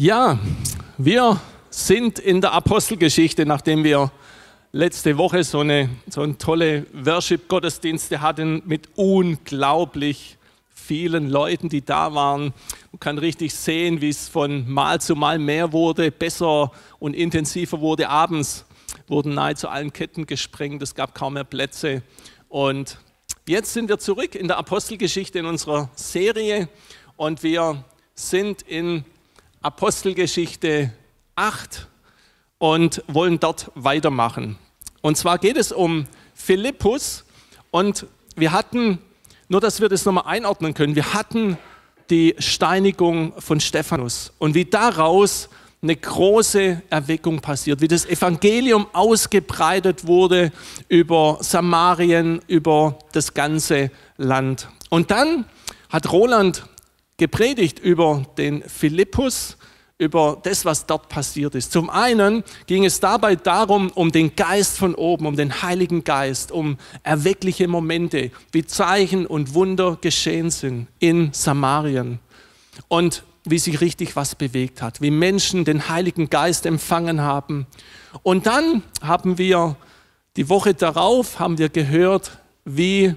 Ja, wir sind in der Apostelgeschichte, nachdem wir letzte Woche so eine, so eine tolle Worship-Gottesdienste hatten mit unglaublich vielen Leuten, die da waren. Man kann richtig sehen, wie es von Mal zu Mal mehr wurde, besser und intensiver wurde. Abends wurden nahezu allen Ketten gesprengt, es gab kaum mehr Plätze. Und jetzt sind wir zurück in der Apostelgeschichte in unserer Serie und wir sind in Apostelgeschichte 8 und wollen dort weitermachen. Und zwar geht es um Philippus und wir hatten, nur dass wir das nochmal einordnen können, wir hatten die Steinigung von Stephanus und wie daraus eine große Erweckung passiert, wie das Evangelium ausgebreitet wurde über Samarien, über das ganze Land. Und dann hat Roland gepredigt über den Philippus, über das, was dort passiert ist. Zum einen ging es dabei darum, um den Geist von oben, um den Heiligen Geist, um erweckliche Momente, wie Zeichen und Wunder geschehen sind in Samarien. Und wie sich richtig was bewegt hat, wie Menschen den Heiligen Geist empfangen haben. Und dann haben wir die Woche darauf haben wir gehört, wie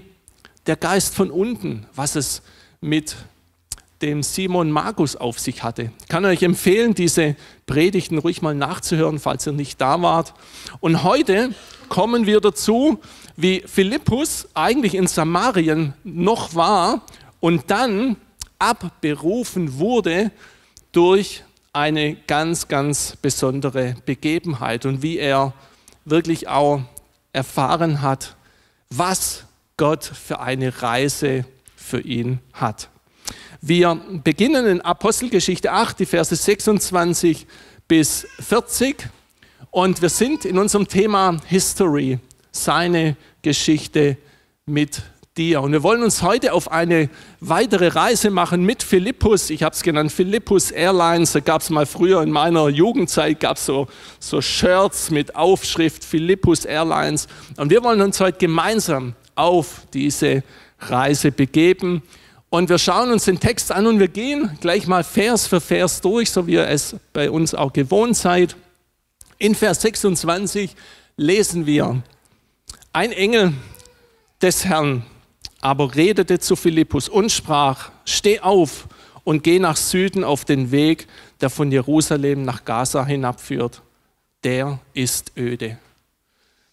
der Geist von unten, was es mit dem Simon Magus auf sich hatte. Ich kann euch empfehlen, diese Predigten ruhig mal nachzuhören, falls ihr nicht da wart. Und heute kommen wir dazu, wie Philippus eigentlich in Samarien noch war und dann abberufen wurde durch eine ganz, ganz besondere Begebenheit und wie er wirklich auch erfahren hat, was Gott für eine Reise für ihn hat. Wir beginnen in Apostelgeschichte 8, die Verse 26 bis 40 und wir sind in unserem Thema History, seine Geschichte mit dir. Und wir wollen uns heute auf eine weitere Reise machen mit Philippus. Ich habe es genannt Philippus Airlines. Da gab es mal früher in meiner Jugendzeit gab so, so Shirts mit Aufschrift Philippus Airlines. Und wir wollen uns heute gemeinsam auf diese Reise begeben. Und wir schauen uns den Text an und wir gehen gleich mal Vers für Vers durch, so wie ihr es bei uns auch gewohnt seid. In Vers 26 lesen wir, ein Engel des Herrn aber redete zu Philippus und sprach, steh auf und geh nach Süden auf den Weg, der von Jerusalem nach Gaza hinabführt. Der ist öde.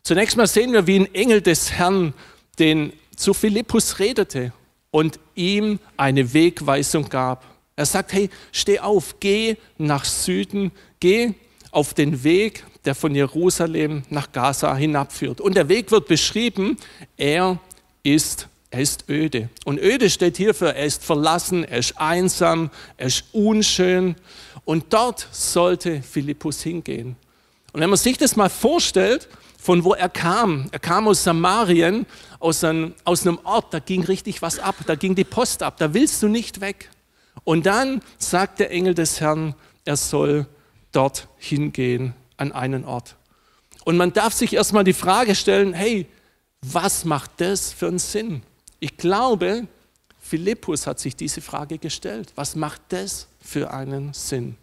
Zunächst mal sehen wir, wie ein Engel des Herrn den zu Philippus redete und ihm eine Wegweisung gab. Er sagt, hey, steh auf, geh nach Süden, geh auf den Weg, der von Jerusalem nach Gaza hinabführt. Und der Weg wird beschrieben, er ist, er ist öde. Und öde steht hier für, er ist verlassen, er ist einsam, er ist unschön. Und dort sollte Philippus hingehen. Und wenn man sich das mal vorstellt, von wo er kam. Er kam aus Samarien, aus einem, aus einem Ort, da ging richtig was ab, da ging die Post ab, da willst du nicht weg. Und dann sagt der Engel des Herrn, er soll dort hingehen an einen Ort. Und man darf sich erstmal die Frage stellen, hey, was macht das für einen Sinn? Ich glaube, Philippus hat sich diese Frage gestellt. Was macht das für einen Sinn?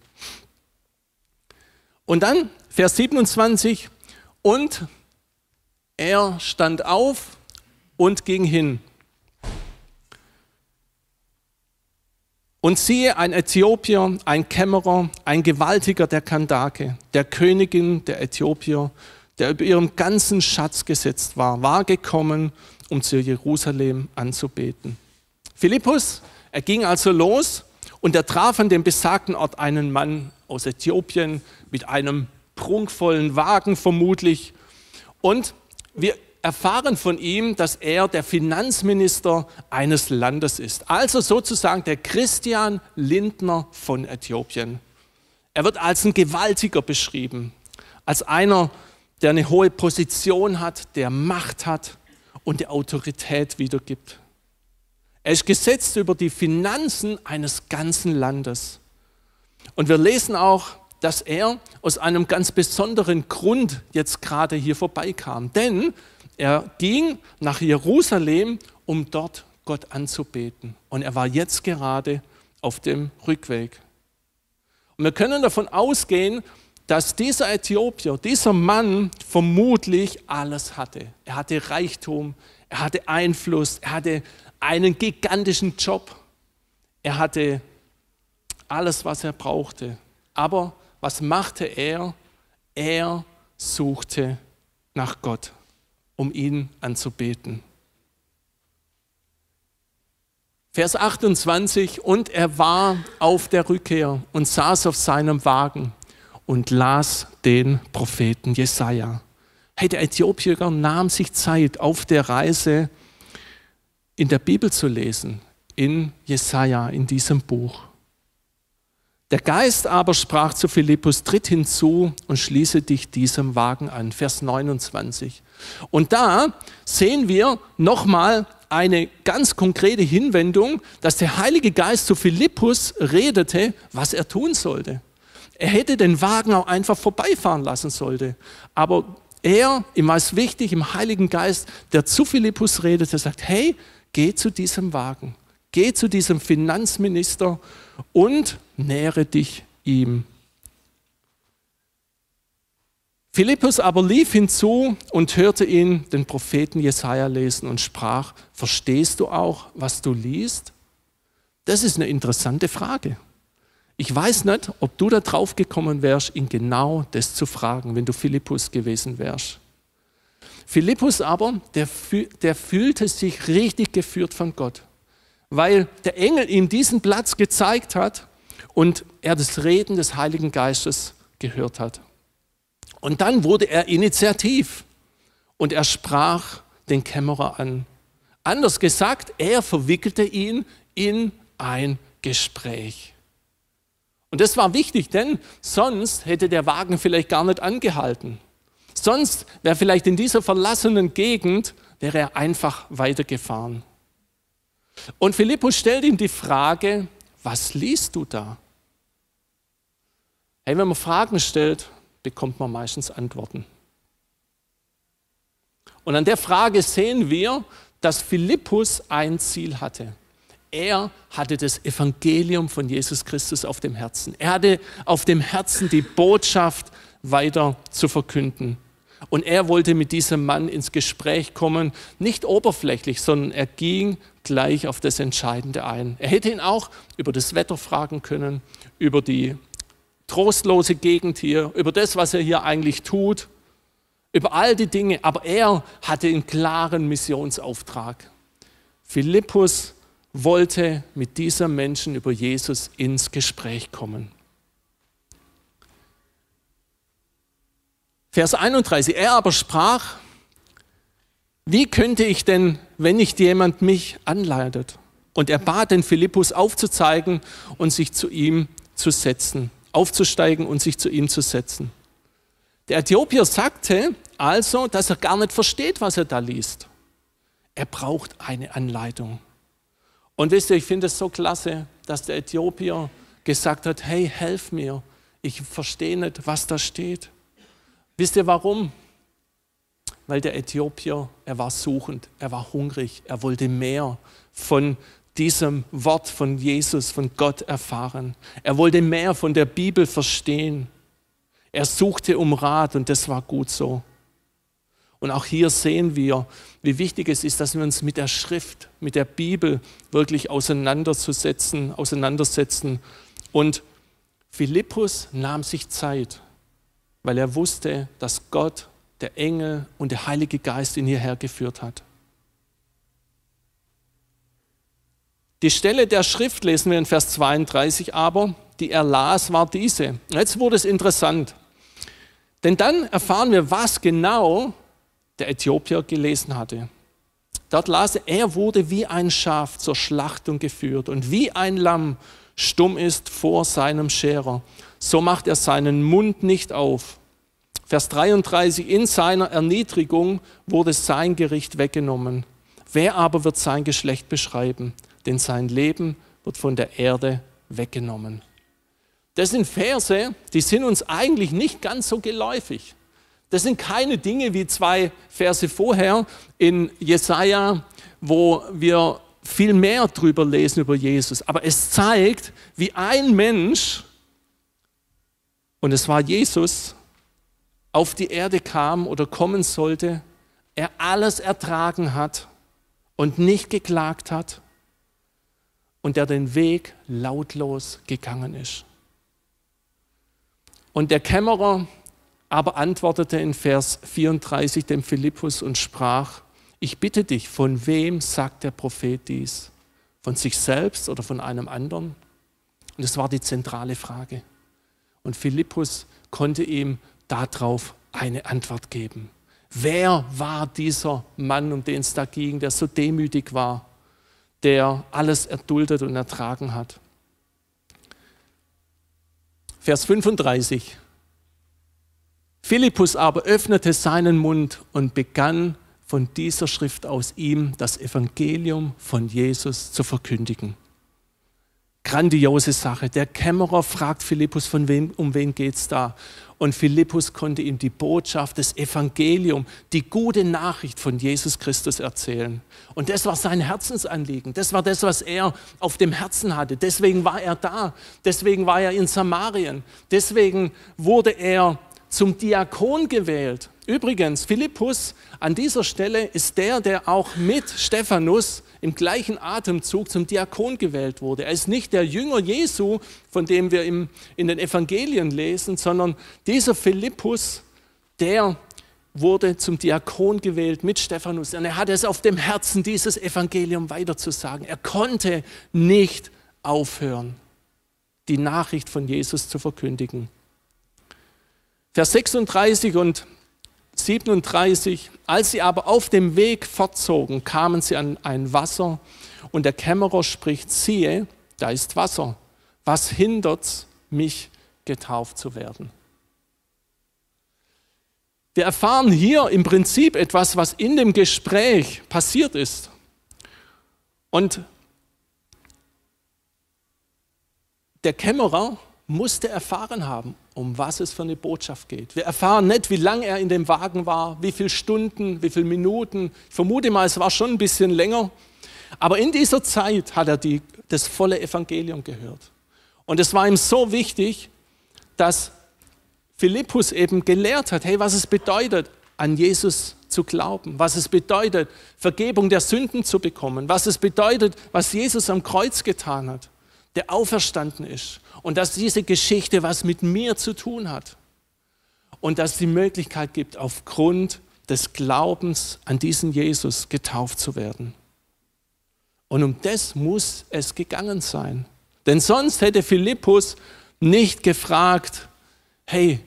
Und dann Vers 27, und er stand auf und ging hin. Und siehe, ein Äthiopier, ein Kämmerer, ein Gewaltiger der Kandake, der Königin der Äthiopier, der über ihrem ganzen Schatz gesetzt war, war gekommen, um zu Jerusalem anzubeten. Philippus, er ging also los und er traf an dem besagten Ort einen Mann aus Äthiopien mit einem prunkvollen Wagen vermutlich. Und wir erfahren von ihm, dass er der Finanzminister eines Landes ist. Also sozusagen der Christian Lindner von Äthiopien. Er wird als ein Gewaltiger beschrieben, als einer, der eine hohe Position hat, der Macht hat und die Autorität wiedergibt. Er ist gesetzt über die Finanzen eines ganzen Landes. Und wir lesen auch, dass er aus einem ganz besonderen Grund jetzt gerade hier vorbeikam. Denn er ging nach Jerusalem, um dort Gott anzubeten. Und er war jetzt gerade auf dem Rückweg. Und wir können davon ausgehen, dass dieser Äthiopier, dieser Mann vermutlich alles hatte. Er hatte Reichtum, er hatte Einfluss, er hatte einen gigantischen Job, er hatte alles, was er brauchte. Aber was machte er? Er suchte nach Gott, um ihn anzubeten. Vers 28, und er war auf der Rückkehr und saß auf seinem Wagen und las den Propheten Jesaja. Hey, der Äthiopier nahm sich Zeit, auf der Reise in der Bibel zu lesen, in Jesaja, in diesem Buch. Der Geist aber sprach zu Philippus, tritt hinzu und schließe dich diesem Wagen an. Vers 29. Und da sehen wir nochmal eine ganz konkrete Hinwendung, dass der Heilige Geist zu Philippus redete, was er tun sollte. Er hätte den Wagen auch einfach vorbeifahren lassen sollte. Aber er, ihm war es wichtig, im Heiligen Geist, der zu Philippus redete, sagt, hey, geh zu diesem Wagen, geh zu diesem Finanzminister und nähere dich ihm. Philippus aber lief hinzu und hörte ihn, den Propheten Jesaja, lesen und sprach: Verstehst du auch, was du liest? Das ist eine interessante Frage. Ich weiß nicht, ob du da drauf gekommen wärst, ihn genau das zu fragen, wenn du Philippus gewesen wärst. Philippus aber, der, der fühlte sich richtig geführt von Gott, weil der Engel ihm diesen Platz gezeigt hat und er das Reden des Heiligen Geistes gehört hat. Und dann wurde er initiativ und er sprach den Kämmerer an. Anders gesagt, er verwickelte ihn in ein Gespräch. Und das war wichtig, denn sonst hätte der Wagen vielleicht gar nicht angehalten. Sonst wäre vielleicht in dieser verlassenen Gegend, wäre er einfach weitergefahren. Und Philippus stellt ihm die Frage, was liest du da? Hey, wenn man Fragen stellt, bekommt man meistens Antworten. Und an der Frage sehen wir, dass Philippus ein Ziel hatte. Er hatte das Evangelium von Jesus Christus auf dem Herzen. Er hatte auf dem Herzen die Botschaft weiter zu verkünden. Und er wollte mit diesem Mann ins Gespräch kommen, nicht oberflächlich, sondern er ging gleich auf das Entscheidende ein. Er hätte ihn auch über das Wetter fragen können, über die trostlose Gegend hier, über das, was er hier eigentlich tut, über all die Dinge. Aber er hatte einen klaren Missionsauftrag. Philippus wollte mit dieser Menschen über Jesus ins Gespräch kommen. Vers 31, er aber sprach, wie könnte ich denn, wenn nicht jemand mich anleitet? Und er bat den Philippus aufzuzeigen und sich zu ihm zu setzen, aufzusteigen und sich zu ihm zu setzen. Der Äthiopier sagte also, dass er gar nicht versteht, was er da liest. Er braucht eine Anleitung. Und wisst ihr, ich finde es so klasse, dass der Äthiopier gesagt hat, hey, helf mir, ich verstehe nicht, was da steht. Wisst ihr warum? Weil der Äthiopier, er war suchend, er war hungrig, er wollte mehr von diesem Wort von Jesus, von Gott erfahren. Er wollte mehr von der Bibel verstehen. Er suchte um Rat und das war gut so. Und auch hier sehen wir, wie wichtig es ist, dass wir uns mit der Schrift, mit der Bibel wirklich auseinanderzusetzen, auseinandersetzen. Und Philippus nahm sich Zeit, weil er wusste, dass Gott, der Engel und der Heilige Geist ihn hierher geführt hat. Die Stelle der Schrift lesen wir in Vers 32 aber, die er las, war diese. Jetzt wurde es interessant. Denn dann erfahren wir, was genau der Äthiopier gelesen hatte. Dort las er, er wurde wie ein Schaf zur Schlachtung geführt und wie ein Lamm stumm ist vor seinem Scherer. So macht er seinen Mund nicht auf. Vers 33, in seiner Erniedrigung wurde sein Gericht weggenommen. Wer aber wird sein Geschlecht beschreiben? Denn sein Leben wird von der Erde weggenommen. Das sind Verse, die sind uns eigentlich nicht ganz so geläufig. Das sind keine Dinge wie zwei Verse vorher in Jesaja, wo wir viel mehr drüber lesen über Jesus. Aber es zeigt, wie ein Mensch und es war Jesus, auf die Erde kam oder kommen sollte, er alles ertragen hat und nicht geklagt hat und der den Weg lautlos gegangen ist. Und der Kämmerer aber antwortete in Vers 34 dem Philippus und sprach, ich bitte dich, von wem sagt der Prophet dies? Von sich selbst oder von einem anderen? Und das war die zentrale Frage. Und Philippus konnte ihm darauf eine Antwort geben. Wer war dieser Mann, um den es da ging, der so demütig war, der alles erduldet und ertragen hat? Vers 35. Philippus aber öffnete seinen Mund und begann von dieser Schrift aus ihm das Evangelium von Jesus zu verkündigen. Grandiose Sache. Der Kämmerer fragt Philippus, von wem, um wen geht es da? Und Philippus konnte ihm die Botschaft, das Evangelium, die gute Nachricht von Jesus Christus erzählen. Und das war sein Herzensanliegen. Das war das, was er auf dem Herzen hatte. Deswegen war er da. Deswegen war er in Samarien. Deswegen wurde er zum Diakon gewählt. Übrigens, Philippus an dieser Stelle ist der, der auch mit Stephanus im gleichen Atemzug zum Diakon gewählt wurde. Er ist nicht der Jünger Jesu, von dem wir im, in den Evangelien lesen, sondern dieser Philippus, der wurde zum Diakon gewählt mit Stephanus. Und er hatte es auf dem Herzen, dieses Evangelium weiterzusagen. Er konnte nicht aufhören, die Nachricht von Jesus zu verkündigen. Vers 36 und 37, als sie aber auf dem Weg fortzogen, kamen sie an ein Wasser und der Kämmerer spricht, siehe, da ist Wasser. Was hindert mich, getauft zu werden? Wir erfahren hier im Prinzip etwas, was in dem Gespräch passiert ist. Und der Kämmerer musste erfahren haben, um was es für eine Botschaft geht. Wir erfahren nicht, wie lange er in dem Wagen war, wie viele Stunden, wie viele Minuten. Ich vermute mal, es war schon ein bisschen länger. Aber in dieser Zeit hat er die, das volle Evangelium gehört. Und es war ihm so wichtig, dass Philippus eben gelehrt hat, hey, was es bedeutet, an Jesus zu glauben, was es bedeutet, Vergebung der Sünden zu bekommen, was es bedeutet, was Jesus am Kreuz getan hat der auferstanden ist und dass diese Geschichte was mit mir zu tun hat und dass die Möglichkeit gibt, aufgrund des Glaubens an diesen Jesus getauft zu werden. Und um das muss es gegangen sein. Denn sonst hätte Philippus nicht gefragt, hey,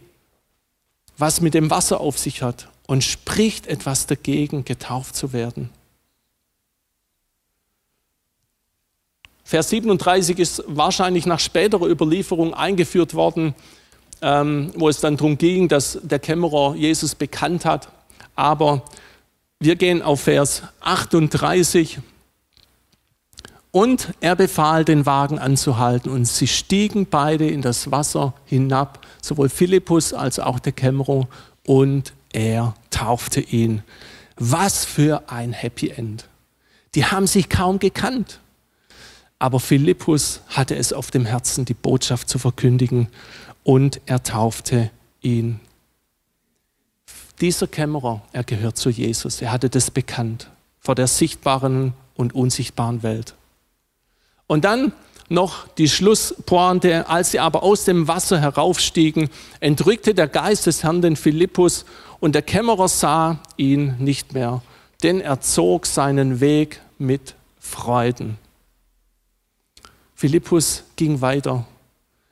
was mit dem Wasser auf sich hat und spricht etwas dagegen, getauft zu werden. Vers 37 ist wahrscheinlich nach späterer Überlieferung eingeführt worden, ähm, wo es dann darum ging, dass der Kämmerer Jesus bekannt hat. Aber wir gehen auf Vers 38. Und er befahl, den Wagen anzuhalten, und sie stiegen beide in das Wasser hinab, sowohl Philippus als auch der Kämmerer, und er taufte ihn. Was für ein Happy End. Die haben sich kaum gekannt. Aber Philippus hatte es auf dem Herzen, die Botschaft zu verkündigen und er taufte ihn. Dieser Kämmerer, er gehört zu Jesus. Er hatte das bekannt vor der sichtbaren und unsichtbaren Welt. Und dann noch die Schlusspointe, als sie aber aus dem Wasser heraufstiegen, entrückte der Geist des Herrn den Philippus und der Kämmerer sah ihn nicht mehr, denn er zog seinen Weg mit Freuden. Philippus ging weiter.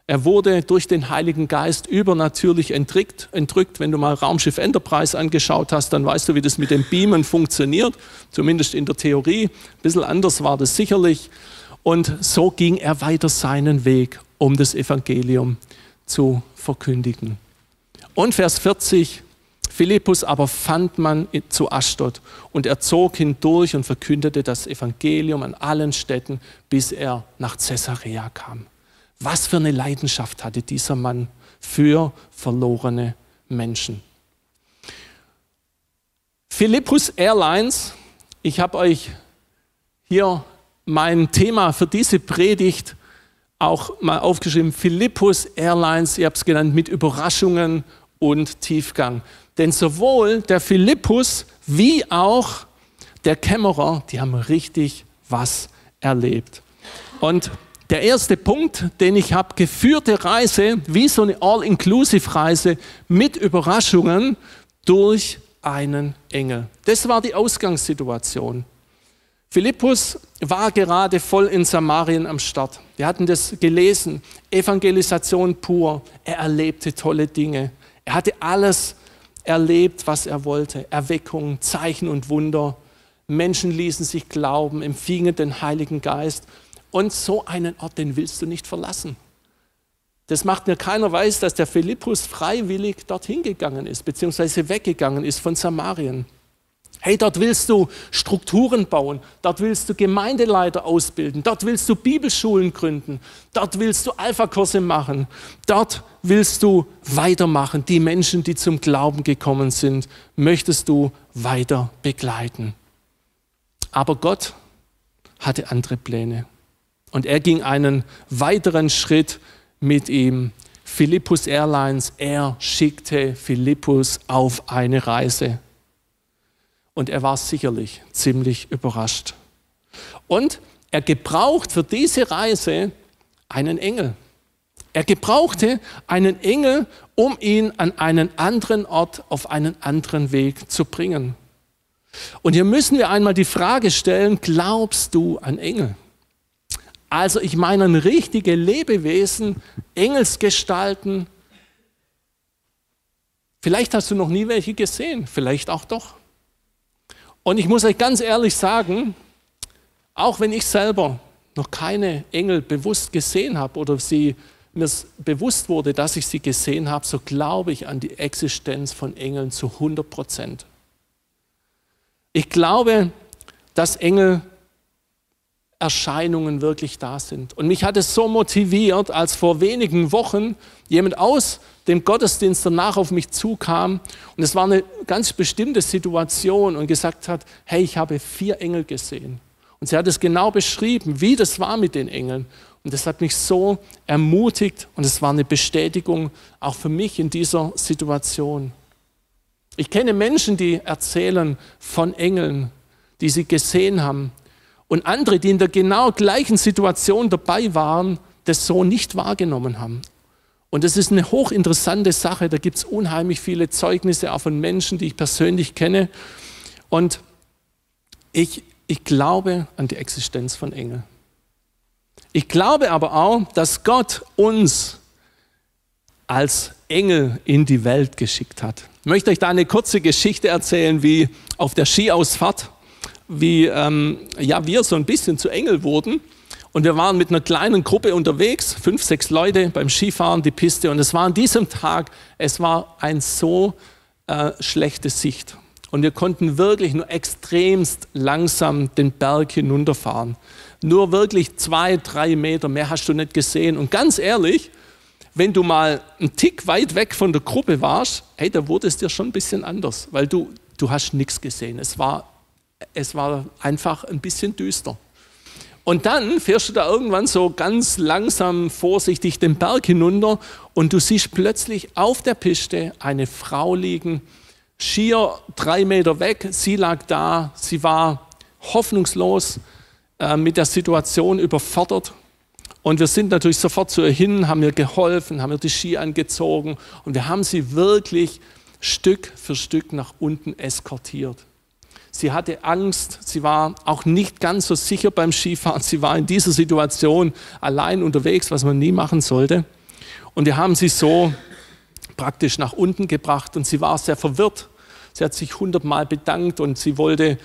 Er wurde durch den Heiligen Geist übernatürlich entrückt, entrückt. Wenn du mal Raumschiff Enterprise angeschaut hast, dann weißt du, wie das mit dem Beamen funktioniert, zumindest in der Theorie. Ein bisschen anders war das sicherlich. Und so ging er weiter seinen Weg, um das Evangelium zu verkündigen. Und Vers 40, Philippus aber fand man zu Aschdod und er zog hindurch und verkündete das Evangelium an allen Städten, bis er nach Caesarea kam. Was für eine Leidenschaft hatte dieser Mann für verlorene Menschen. Philippus Airlines, ich habe euch hier mein Thema für diese Predigt auch mal aufgeschrieben, Philippus Airlines, ihr habt es genannt, mit Überraschungen und Tiefgang. Denn sowohl der Philippus wie auch der Kämmerer, die haben richtig was erlebt. Und der erste Punkt, den ich habe, geführte Reise, wie so eine All-Inclusive-Reise mit Überraschungen durch einen Engel. Das war die Ausgangssituation. Philippus war gerade voll in Samarien am Start. Wir hatten das gelesen. Evangelisation pur. Er erlebte tolle Dinge. Er hatte alles erlebt, was er wollte. Erweckung, Zeichen und Wunder. Menschen ließen sich glauben, empfingen den Heiligen Geist. Und so einen Ort, den willst du nicht verlassen. Das macht mir keiner weiß, dass der Philippus freiwillig dorthin gegangen ist, beziehungsweise weggegangen ist von Samarien. Hey, dort willst du Strukturen bauen, dort willst du Gemeindeleiter ausbilden, dort willst du Bibelschulen gründen, dort willst du Alpha-Kurse machen, dort willst du weitermachen. Die Menschen, die zum Glauben gekommen sind, möchtest du weiter begleiten. Aber Gott hatte andere Pläne. Und er ging einen weiteren Schritt mit ihm. Philippus Airlines, er schickte Philippus auf eine Reise. Und er war sicherlich ziemlich überrascht. Und er gebraucht für diese Reise einen Engel. Er gebrauchte einen Engel, um ihn an einen anderen Ort, auf einen anderen Weg zu bringen. Und hier müssen wir einmal die Frage stellen, glaubst du an Engel? Also ich meine an richtige Lebewesen, Engelsgestalten. Vielleicht hast du noch nie welche gesehen, vielleicht auch doch. Und ich muss euch ganz ehrlich sagen, auch wenn ich selber noch keine Engel bewusst gesehen habe oder sie mir bewusst wurde, dass ich sie gesehen habe, so glaube ich an die Existenz von Engeln zu 100 Prozent. Ich glaube, dass Engel Erscheinungen wirklich da sind. Und mich hat es so motiviert, als vor wenigen Wochen jemand aus dem Gottesdienst danach auf mich zukam und es war eine ganz bestimmte Situation und gesagt hat, hey, ich habe vier Engel gesehen. Und sie hat es genau beschrieben, wie das war mit den Engeln. Und das hat mich so ermutigt und es war eine Bestätigung auch für mich in dieser Situation. Ich kenne Menschen, die erzählen von Engeln, die sie gesehen haben, und andere, die in der genau gleichen Situation dabei waren, das so nicht wahrgenommen haben. Und das ist eine hochinteressante Sache. Da gibt es unheimlich viele Zeugnisse auch von Menschen, die ich persönlich kenne. Und ich, ich glaube an die Existenz von Engeln. Ich glaube aber auch, dass Gott uns als Engel in die Welt geschickt hat. Ich möchte euch da eine kurze Geschichte erzählen, wie auf der Skiausfahrt wie ähm, ja, wir so ein bisschen zu Engel wurden. Und wir waren mit einer kleinen Gruppe unterwegs, fünf, sechs Leute beim Skifahren, die Piste. Und es war an diesem Tag, es war ein so äh, schlechte Sicht. Und wir konnten wirklich nur extremst langsam den Berg hinunterfahren. Nur wirklich zwei, drei Meter, mehr hast du nicht gesehen. Und ganz ehrlich, wenn du mal einen Tick weit weg von der Gruppe warst, hey, da wurde es dir schon ein bisschen anders, weil du, du hast nichts gesehen. Es war es war einfach ein bisschen düster. Und dann fährst du da irgendwann so ganz langsam, vorsichtig den Berg hinunter und du siehst plötzlich auf der Piste eine Frau liegen, schier drei Meter weg. Sie lag da, sie war hoffnungslos äh, mit der Situation überfordert. Und wir sind natürlich sofort zu ihr hin, haben ihr geholfen, haben ihr die Ski angezogen und wir haben sie wirklich Stück für Stück nach unten eskortiert. Sie hatte Angst, sie war auch nicht ganz so sicher beim Skifahren, sie war in dieser Situation allein unterwegs, was man nie machen sollte. Und wir haben sie so praktisch nach unten gebracht und sie war sehr verwirrt. Sie hat sich hundertmal bedankt und sie wollte,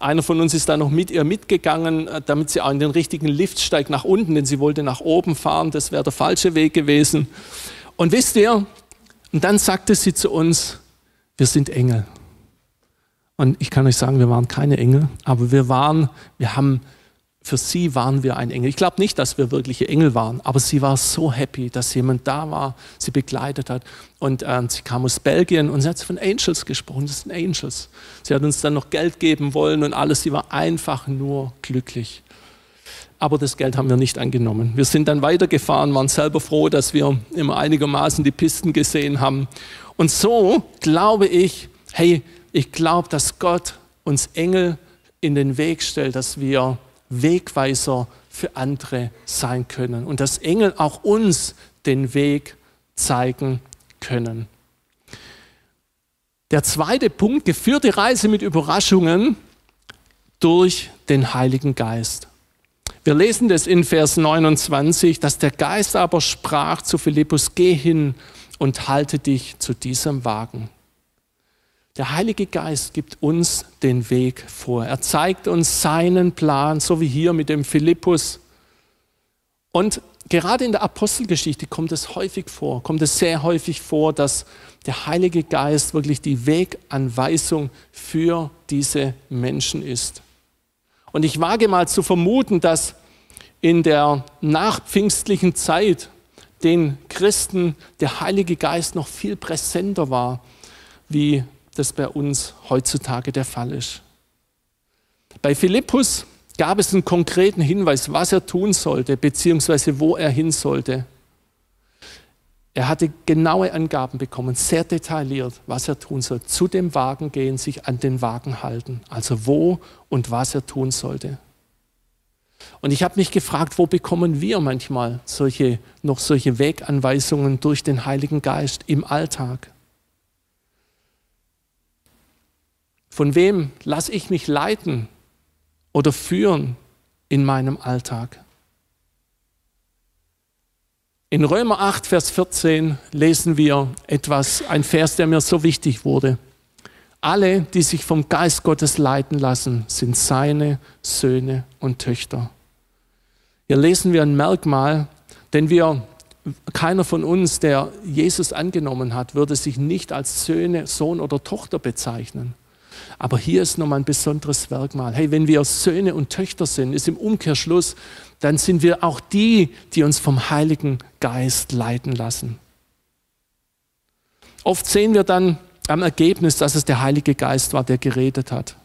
einer von uns ist da noch mit ihr mitgegangen, äh, damit sie auch in den richtigen Lift steigt nach unten, denn sie wollte nach oben fahren, das wäre der falsche Weg gewesen. Und wisst ihr, und dann sagte sie zu uns, wir sind Engel. Und ich kann euch sagen, wir waren keine Engel, aber wir waren, wir haben, für sie waren wir ein Engel. Ich glaube nicht, dass wir wirkliche Engel waren, aber sie war so happy, dass jemand da war, sie begleitet hat. Und äh, sie kam aus Belgien und sie hat von Angels gesprochen. Das sind Angels. Sie hat uns dann noch Geld geben wollen und alles. Sie war einfach nur glücklich. Aber das Geld haben wir nicht angenommen. Wir sind dann weitergefahren, waren selber froh, dass wir immer einigermaßen die Pisten gesehen haben. Und so glaube ich, hey, ich glaube, dass Gott uns Engel in den Weg stellt, dass wir Wegweiser für andere sein können und dass Engel auch uns den Weg zeigen können. Der zweite Punkt, geführte Reise mit Überraschungen durch den Heiligen Geist. Wir lesen das in Vers 29, dass der Geist aber sprach zu Philippus, geh hin und halte dich zu diesem Wagen. Der Heilige Geist gibt uns den Weg vor. Er zeigt uns seinen Plan, so wie hier mit dem Philippus. Und gerade in der Apostelgeschichte kommt es häufig vor, kommt es sehr häufig vor, dass der Heilige Geist wirklich die Weganweisung für diese Menschen ist. Und ich wage mal zu vermuten, dass in der nachpfingstlichen Zeit den Christen der Heilige Geist noch viel präsenter war, wie das bei uns heutzutage der Fall ist. Bei Philippus gab es einen konkreten Hinweis, was er tun sollte, beziehungsweise wo er hin sollte. Er hatte genaue Angaben bekommen, sehr detailliert, was er tun soll. Zu dem Wagen gehen, sich an den Wagen halten. Also wo und was er tun sollte. Und ich habe mich gefragt, wo bekommen wir manchmal solche, noch solche Weganweisungen durch den Heiligen Geist im Alltag? Von wem lasse ich mich leiten oder führen in meinem Alltag? In Römer 8, Vers 14 lesen wir etwas, ein Vers, der mir so wichtig wurde. Alle, die sich vom Geist Gottes leiten lassen, sind seine Söhne und Töchter. Hier lesen wir ein Merkmal, denn wir, keiner von uns, der Jesus angenommen hat, würde sich nicht als Söhne, Sohn oder Tochter bezeichnen. Aber hier ist nochmal ein besonderes Merkmal. Hey, wenn wir Söhne und Töchter sind, ist im Umkehrschluss, dann sind wir auch die, die uns vom Heiligen Geist leiten lassen. Oft sehen wir dann am Ergebnis, dass es der Heilige Geist war, der geredet hat.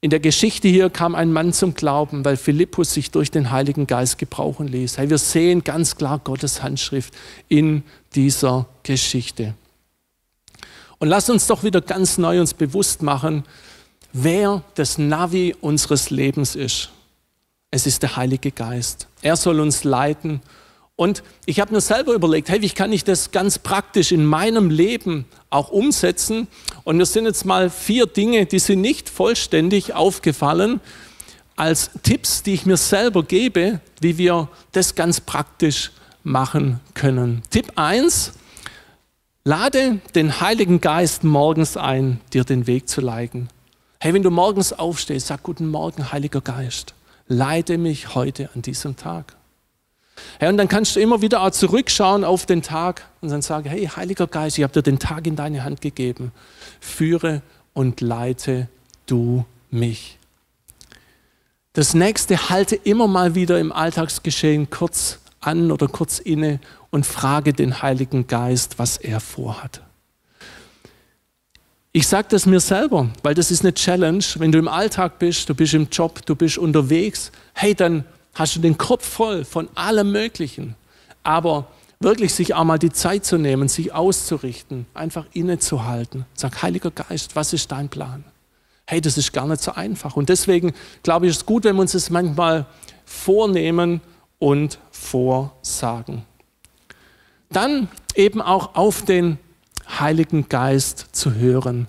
In der Geschichte hier kam ein Mann zum Glauben, weil Philippus sich durch den Heiligen Geist gebrauchen ließ. Hey, wir sehen ganz klar Gottes Handschrift in dieser Geschichte. Und lass uns doch wieder ganz neu uns bewusst machen, wer das Navi unseres Lebens ist. Es ist der Heilige Geist. Er soll uns leiten. Und ich habe mir selber überlegt, hey, wie kann ich das ganz praktisch in meinem Leben auch umsetzen? Und mir sind jetzt mal vier Dinge, die sind nicht vollständig aufgefallen, als Tipps, die ich mir selber gebe, wie wir das ganz praktisch machen können. Tipp 1, Lade den Heiligen Geist morgens ein, dir den Weg zu leiten. Hey, wenn du morgens aufstehst, sag guten Morgen, Heiliger Geist. Leite mich heute an diesem Tag. Hey, und dann kannst du immer wieder auch zurückschauen auf den Tag und dann sagen, hey, Heiliger Geist, ich habe dir den Tag in deine Hand gegeben. Führe und leite du mich. Das nächste, halte immer mal wieder im Alltagsgeschehen kurz an oder kurz inne und frage den Heiligen Geist, was er vorhat. Ich sage das mir selber, weil das ist eine Challenge. Wenn du im Alltag bist, du bist im Job, du bist unterwegs, hey, dann hast du den Kopf voll von allem Möglichen. Aber wirklich sich auch mal die Zeit zu nehmen, sich auszurichten, einfach innezuhalten. Sag, Heiliger Geist, was ist dein Plan? Hey, das ist gar nicht so einfach. Und deswegen glaube ich, ist es gut, wenn wir uns das manchmal vornehmen und vorsagen dann eben auch auf den Heiligen Geist zu hören.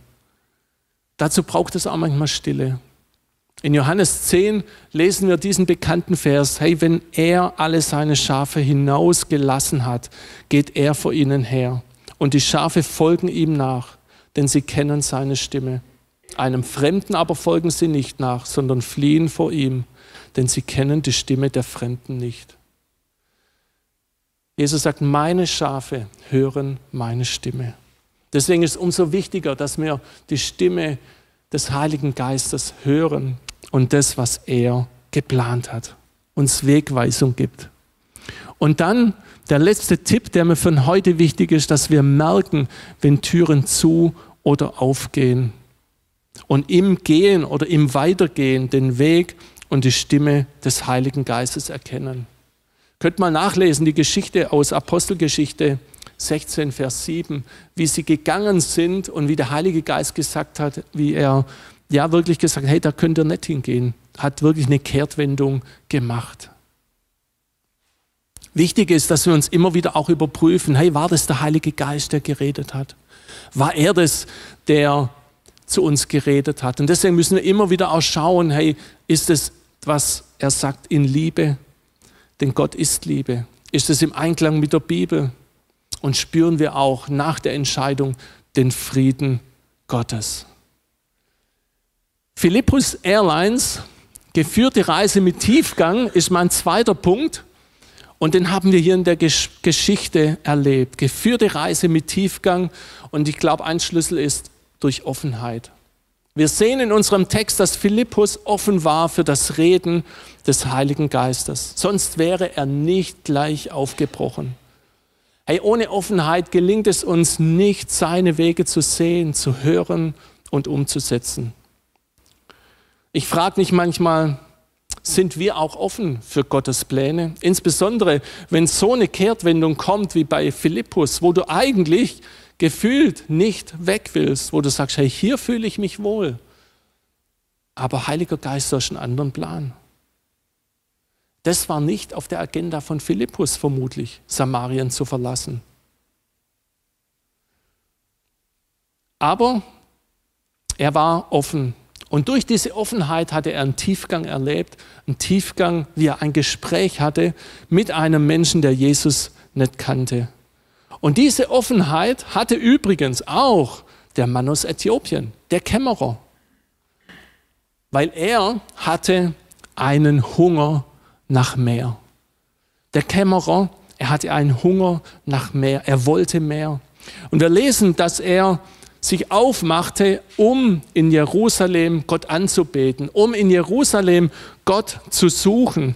Dazu braucht es auch manchmal Stille. In Johannes 10 lesen wir diesen bekannten Vers, hey, wenn er alle seine Schafe hinausgelassen hat, geht er vor ihnen her. Und die Schafe folgen ihm nach, denn sie kennen seine Stimme. Einem Fremden aber folgen sie nicht nach, sondern fliehen vor ihm, denn sie kennen die Stimme der Fremden nicht. Jesus sagt, meine Schafe hören meine Stimme. Deswegen ist es umso wichtiger, dass wir die Stimme des Heiligen Geistes hören und das, was er geplant hat, uns Wegweisung gibt. Und dann der letzte Tipp, der mir von heute wichtig ist, dass wir merken, wenn Türen zu oder aufgehen. Und im Gehen oder im Weitergehen den Weg und die Stimme des Heiligen Geistes erkennen. Könnt mal nachlesen, die Geschichte aus Apostelgeschichte 16, Vers 7, wie sie gegangen sind und wie der Heilige Geist gesagt hat, wie er ja wirklich gesagt hat, hey, da könnt ihr nicht hingehen. Hat wirklich eine Kehrtwendung gemacht. Wichtig ist, dass wir uns immer wieder auch überprüfen, hey, war das der Heilige Geist, der geredet hat? War er das, der zu uns geredet hat? Und deswegen müssen wir immer wieder auch schauen, hey, ist es, was er sagt, in Liebe? Denn Gott ist Liebe. Ist es im Einklang mit der Bibel? Und spüren wir auch nach der Entscheidung den Frieden Gottes? Philippus Airlines, geführte Reise mit Tiefgang, ist mein zweiter Punkt. Und den haben wir hier in der Geschichte erlebt. Geführte Reise mit Tiefgang. Und ich glaube, ein Schlüssel ist durch Offenheit. Wir sehen in unserem Text, dass Philippus offen war für das Reden des Heiligen Geistes. Sonst wäre er nicht gleich aufgebrochen. Hey, ohne Offenheit gelingt es uns nicht, seine Wege zu sehen, zu hören und umzusetzen. Ich frage mich manchmal, sind wir auch offen für Gottes Pläne? Insbesondere, wenn so eine Kehrtwendung kommt wie bei Philippus, wo du eigentlich gefühlt nicht weg willst, wo du sagst, hey, hier fühle ich mich wohl. Aber Heiliger Geist, du hast einen anderen Plan. Das war nicht auf der Agenda von Philippus vermutlich, Samarien zu verlassen. Aber er war offen und durch diese Offenheit hatte er einen Tiefgang erlebt, einen Tiefgang, wie er ein Gespräch hatte mit einem Menschen, der Jesus nicht kannte. Und diese Offenheit hatte übrigens auch der Mann aus Äthiopien, der Kämmerer, weil er hatte einen Hunger nach mehr. Der Kämmerer, er hatte einen Hunger nach mehr, er wollte mehr. Und wir lesen, dass er sich aufmachte, um in Jerusalem Gott anzubeten, um in Jerusalem Gott zu suchen.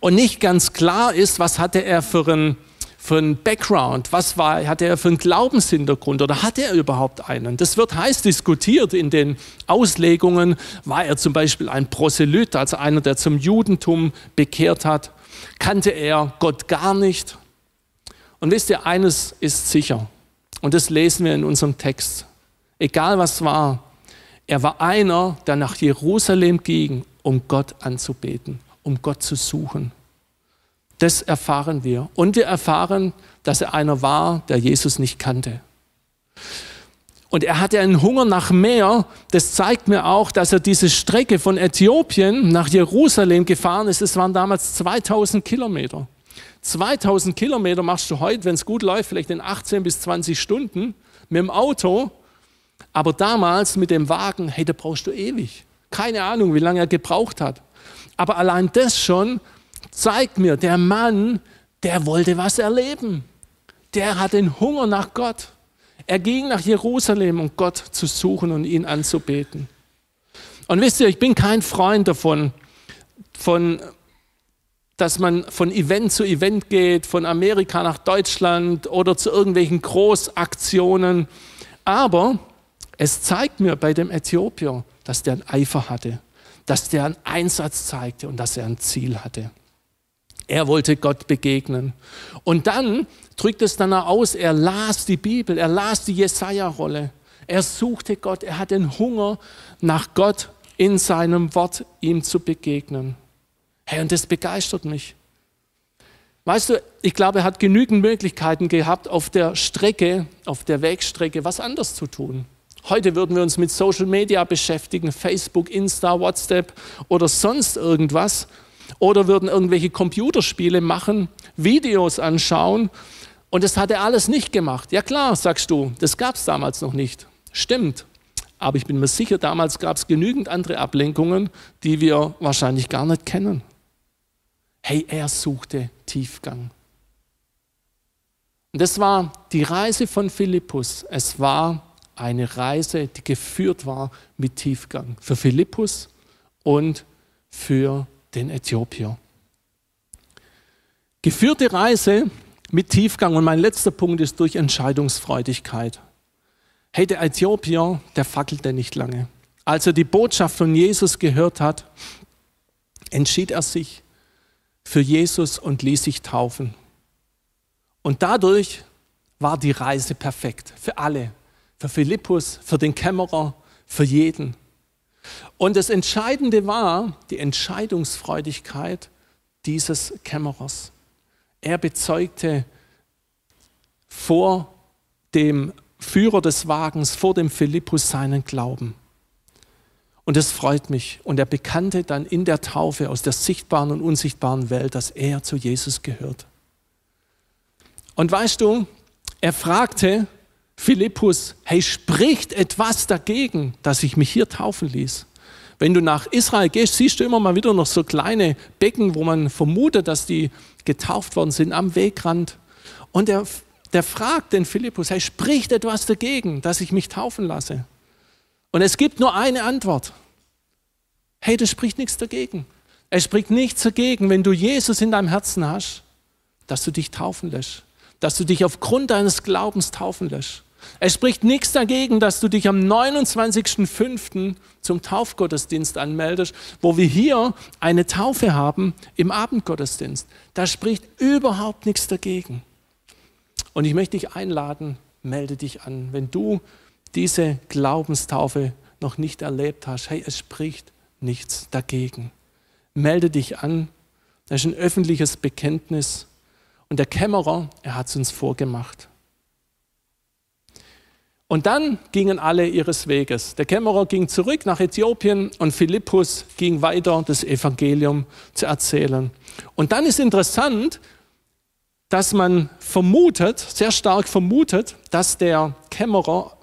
Und nicht ganz klar ist, was hatte er für ein für einen Background, was war, hatte er für einen Glaubenshintergrund oder hatte er überhaupt einen? Das wird heiß diskutiert in den Auslegungen. War er zum Beispiel ein Proselyt, also einer, der zum Judentum bekehrt hat? Kannte er Gott gar nicht? Und wisst ihr, eines ist sicher, und das lesen wir in unserem Text. Egal was war, er war einer, der nach Jerusalem ging, um Gott anzubeten, um Gott zu suchen. Das erfahren wir. Und wir erfahren, dass er einer war, der Jesus nicht kannte. Und er hatte einen Hunger nach mehr. Das zeigt mir auch, dass er diese Strecke von Äthiopien nach Jerusalem gefahren ist. Es waren damals 2000 Kilometer. 2000 Kilometer machst du heute, wenn es gut läuft, vielleicht in 18 bis 20 Stunden mit dem Auto. Aber damals mit dem Wagen, hey, da brauchst du ewig. Keine Ahnung, wie lange er gebraucht hat. Aber allein das schon zeigt mir, der Mann, der wollte was erleben. Der hat den Hunger nach Gott. Er ging nach Jerusalem, um Gott zu suchen und ihn anzubeten. Und wisst ihr, ich bin kein Freund davon, von dass man von Event zu Event geht, von Amerika nach Deutschland oder zu irgendwelchen Großaktionen. Aber es zeigt mir bei dem Äthiopier, dass der einen Eifer hatte, dass der einen Einsatz zeigte und dass er ein Ziel hatte. Er wollte Gott begegnen. Und dann drückt es dann aus, er las die Bibel, er las die Jesaja-Rolle. Er suchte Gott, er hatte den Hunger nach Gott in seinem Wort, ihm zu begegnen. Hey, und das begeistert mich. Weißt du, ich glaube, er hat genügend Möglichkeiten gehabt, auf der Strecke, auf der Wegstrecke was anders zu tun. Heute würden wir uns mit Social Media beschäftigen, Facebook, Insta, WhatsApp oder sonst irgendwas. Oder würden irgendwelche Computerspiele machen, Videos anschauen. Und das hat er alles nicht gemacht. Ja klar, sagst du, das gab es damals noch nicht. Stimmt. Aber ich bin mir sicher, damals gab es genügend andere Ablenkungen, die wir wahrscheinlich gar nicht kennen. Hey, er suchte Tiefgang. Und das war die Reise von Philippus. Es war eine Reise, die geführt war mit Tiefgang. Für Philippus und für den Äthiopier. Geführte Reise mit Tiefgang. Und mein letzter Punkt ist durch Entscheidungsfreudigkeit. Hey, der Äthiopier, der fackelte nicht lange. Als er die Botschaft von Jesus gehört hat, entschied er sich für Jesus und ließ sich taufen. Und dadurch war die Reise perfekt für alle, für Philippus, für den Kämmerer, für jeden. Und das Entscheidende war die Entscheidungsfreudigkeit dieses Kämmerers. Er bezeugte vor dem Führer des Wagens, vor dem Philippus seinen Glauben. Und es freut mich. Und er bekannte dann in der Taufe aus der sichtbaren und unsichtbaren Welt, dass er zu Jesus gehört. Und weißt du, er fragte Philippus, hey, spricht etwas dagegen, dass ich mich hier taufen ließ? Wenn du nach Israel gehst, siehst du immer mal wieder noch so kleine Becken, wo man vermutet, dass die getauft worden sind am Wegrand. Und der, der fragt den Philippus, hey, spricht etwas dagegen, dass ich mich taufen lasse? Und es gibt nur eine Antwort. Hey, das spricht nichts dagegen. Es spricht nichts dagegen, wenn du Jesus in deinem Herzen hast, dass du dich taufen lässt, dass du dich aufgrund deines Glaubens taufen lässt. Es spricht nichts dagegen, dass du dich am 29.05. zum Taufgottesdienst anmeldest, wo wir hier eine Taufe haben im Abendgottesdienst. Da spricht überhaupt nichts dagegen. Und ich möchte dich einladen, melde dich an. Wenn du diese Glaubenstaufe noch nicht erlebt hast, hey, es spricht nichts dagegen. Melde dich an. Das ist ein öffentliches Bekenntnis. Und der Kämmerer, er hat es uns vorgemacht. Und dann gingen alle ihres Weges. Der Kämmerer ging zurück nach Äthiopien und Philippus ging weiter, das Evangelium zu erzählen. Und dann ist interessant, dass man vermutet, sehr stark vermutet, dass der Kämmerer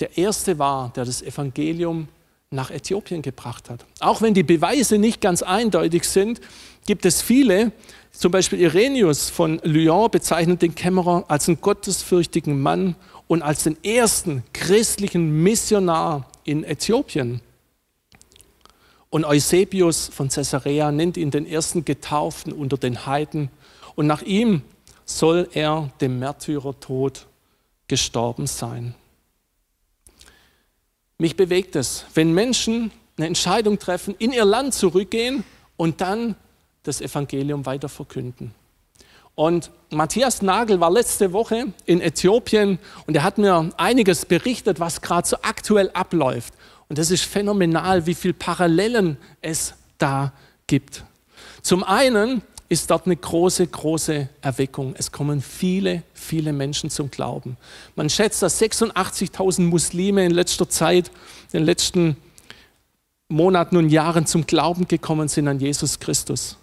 der Erste war, der das Evangelium nach Äthiopien gebracht hat. Auch wenn die Beweise nicht ganz eindeutig sind, gibt es viele, zum Beispiel Irenaeus von Lyon bezeichnet den Kämmerer als einen gottesfürchtigen Mann und als den ersten christlichen Missionar in Äthiopien. Und Eusebius von Caesarea nennt ihn den ersten Getauften unter den Heiden. Und nach ihm soll er dem Märtyrertod gestorben sein. Mich bewegt es, wenn Menschen eine Entscheidung treffen, in ihr Land zurückgehen und dann das Evangelium weiter verkünden. Und Matthias Nagel war letzte Woche in Äthiopien und er hat mir einiges berichtet, was gerade so aktuell abläuft. Und das ist phänomenal, wie viele Parallelen es da gibt. Zum einen ist dort eine große, große Erweckung. Es kommen viele, viele Menschen zum Glauben. Man schätzt, dass 86.000 Muslime in letzter Zeit, in den letzten Monaten und Jahren zum Glauben gekommen sind an Jesus Christus.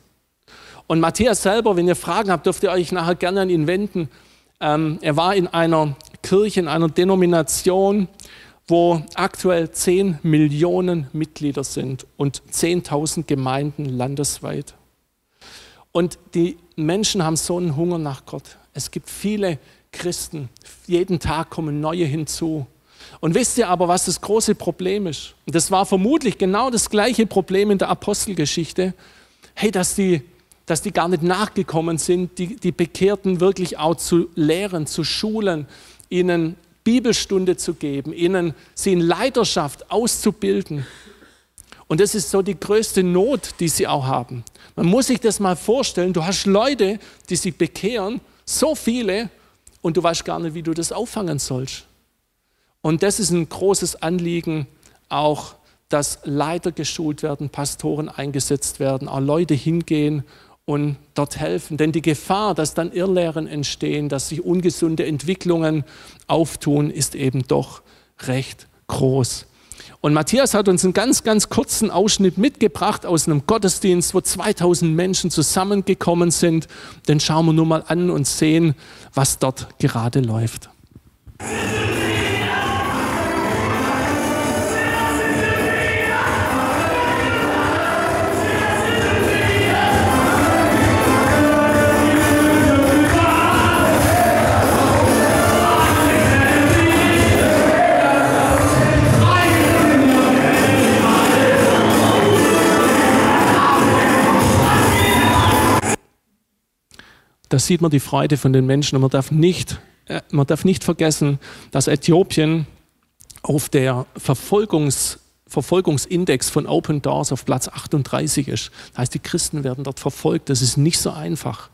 Und Matthias selber, wenn ihr Fragen habt, dürft ihr euch nachher gerne an ihn wenden. Ähm, er war in einer Kirche, in einer Denomination, wo aktuell 10 Millionen Mitglieder sind und 10.000 Gemeinden landesweit. Und die Menschen haben so einen Hunger nach Gott. Es gibt viele Christen, jeden Tag kommen neue hinzu. Und wisst ihr aber, was das große Problem ist? Und das war vermutlich genau das gleiche Problem in der Apostelgeschichte. Hey, dass die dass die gar nicht nachgekommen sind, die, die Bekehrten wirklich auch zu lehren, zu schulen, ihnen Bibelstunde zu geben, ihnen sie in Leiterschaft auszubilden. Und das ist so die größte Not, die sie auch haben. Man muss sich das mal vorstellen, du hast Leute, die sich bekehren, so viele, und du weißt gar nicht, wie du das auffangen sollst. Und das ist ein großes Anliegen, auch dass Leiter geschult werden, Pastoren eingesetzt werden, auch Leute hingehen und dort helfen. Denn die Gefahr, dass dann Irrlehren entstehen, dass sich ungesunde Entwicklungen auftun, ist eben doch recht groß. Und Matthias hat uns einen ganz, ganz kurzen Ausschnitt mitgebracht aus einem Gottesdienst, wo 2000 Menschen zusammengekommen sind. Den schauen wir nur mal an und sehen, was dort gerade läuft. Da sieht man die Freude von den Menschen und man darf nicht, äh, man darf nicht vergessen, dass Äthiopien auf der Verfolgungs Verfolgungsindex von Open Doors auf Platz 38 ist. Das heißt, die Christen werden dort verfolgt. Das ist nicht so einfach.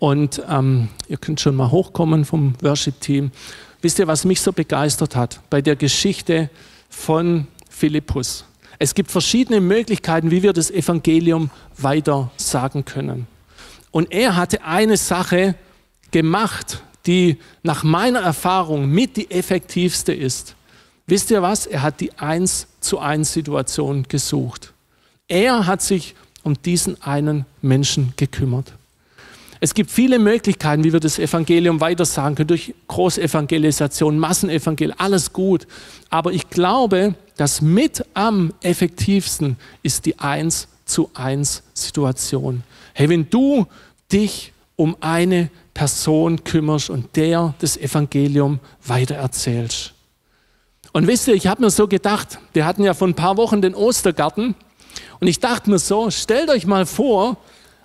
Und ähm, ihr könnt schon mal hochkommen vom Worship-Team. Wisst ihr, was mich so begeistert hat bei der Geschichte von Philippus? Es gibt verschiedene Möglichkeiten, wie wir das Evangelium weiter sagen können. Und er hatte eine Sache gemacht, die nach meiner Erfahrung mit die effektivste ist. Wisst ihr was? Er hat die Eins zu eins Situation gesucht. Er hat sich um diesen einen Menschen gekümmert. Es gibt viele Möglichkeiten, wie wir das Evangelium weitersagen können, durch Großevangelisation, Massenevangelium, alles gut. Aber ich glaube, dass mit am effektivsten ist die Eins zu eins Situation. Hey, wenn du dich um eine Person kümmerst und der das Evangelium weitererzählst. Und wisst ihr, ich habe mir so gedacht, wir hatten ja vor ein paar Wochen den Ostergarten und ich dachte mir so, stellt euch mal vor,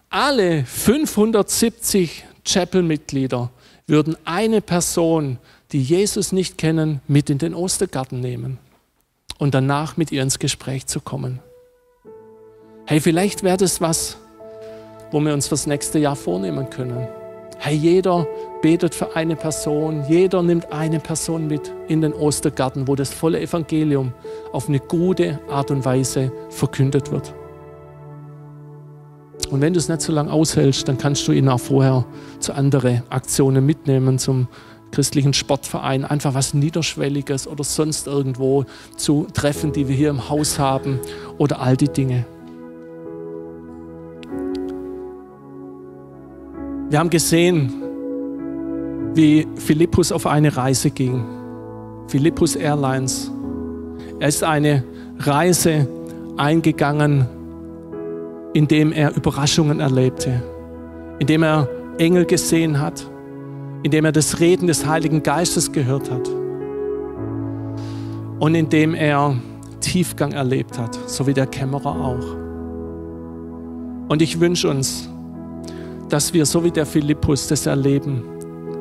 alle 570 Chapel-Mitglieder würden eine Person, die Jesus nicht kennen, mit in den Ostergarten nehmen und danach mit ihr ins Gespräch zu kommen. Hey, vielleicht wäre das was, wo wir uns fürs nächste Jahr vornehmen können. Hey, jeder betet für eine Person, jeder nimmt eine Person mit in den Ostergarten, wo das volle Evangelium auf eine gute Art und Weise verkündet wird. Und wenn du es nicht so lange aushältst, dann kannst du ihn auch vorher zu anderen Aktionen mitnehmen, zum christlichen Sportverein, einfach was Niederschwelliges oder sonst irgendwo zu treffen, die wir hier im Haus haben oder all die Dinge. Wir haben gesehen, wie Philippus auf eine Reise ging. Philippus Airlines. Er ist eine Reise eingegangen, indem er Überraschungen erlebte, indem er Engel gesehen hat, indem er das Reden des Heiligen Geistes gehört hat und indem er Tiefgang erlebt hat, so wie der Kämmerer auch. Und ich wünsche uns, dass wir so wie der Philippus das erleben,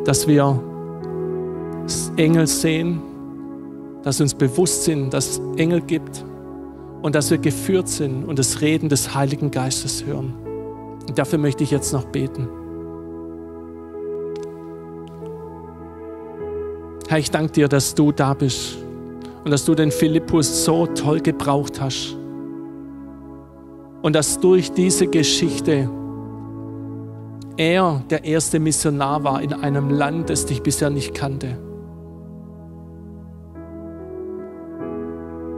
dass wir Engel sehen, dass uns bewusst sind, dass es Engel gibt und dass wir geführt sind und das Reden des Heiligen Geistes hören. Und dafür möchte ich jetzt noch beten. Herr, ich danke dir, dass du da bist und dass du den Philippus so toll gebraucht hast. Und dass durch diese Geschichte er der erste Missionar war in einem Land, das dich bisher nicht kannte.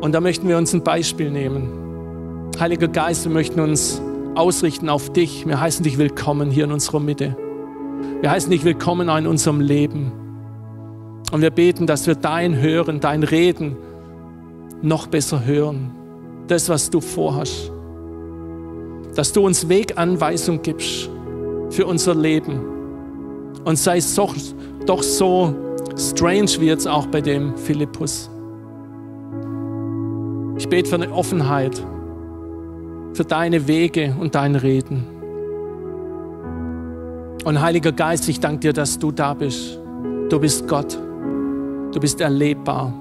Und da möchten wir uns ein Beispiel nehmen. Heiliger Geist, wir möchten uns ausrichten auf dich. Wir heißen dich willkommen hier in unserer Mitte. Wir heißen dich willkommen in unserem Leben. Und wir beten, dass wir dein Hören, dein Reden noch besser hören. Das, was du vorhast. Dass du uns Weganweisung gibst für unser Leben. Und sei es doch, doch so strange wie jetzt auch bei dem Philippus. Ich bete für eine Offenheit, für deine Wege und dein Reden. Und Heiliger Geist, ich danke dir, dass du da bist. Du bist Gott. Du bist erlebbar.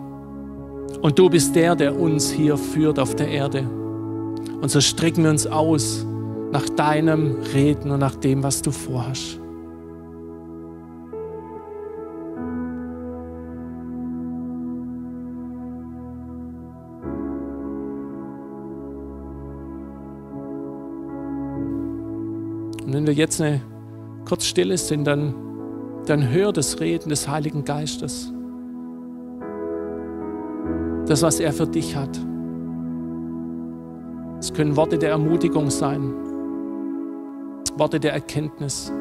Und du bist der, der uns hier führt auf der Erde. Und so strecken wir uns aus nach deinem Reden und nach dem, was du vorhast. Und wenn wir jetzt eine kurz stille sind, dann, dann hör das Reden des Heiligen Geistes. Das, was er für dich hat. Es können Worte der Ermutigung sein. Worte der Erkenntnis.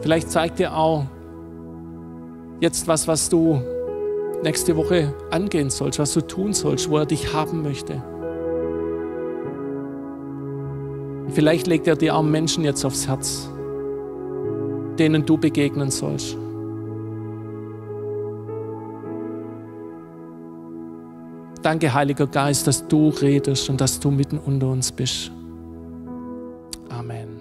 Vielleicht zeigt dir auch jetzt was, was du nächste Woche angehen sollst, was du tun sollst, wo er dich haben möchte. Vielleicht legt er dir auch Menschen jetzt aufs Herz, denen du begegnen sollst. Danke, Heiliger Geist, dass du redest und dass du mitten unter uns bist. Amen.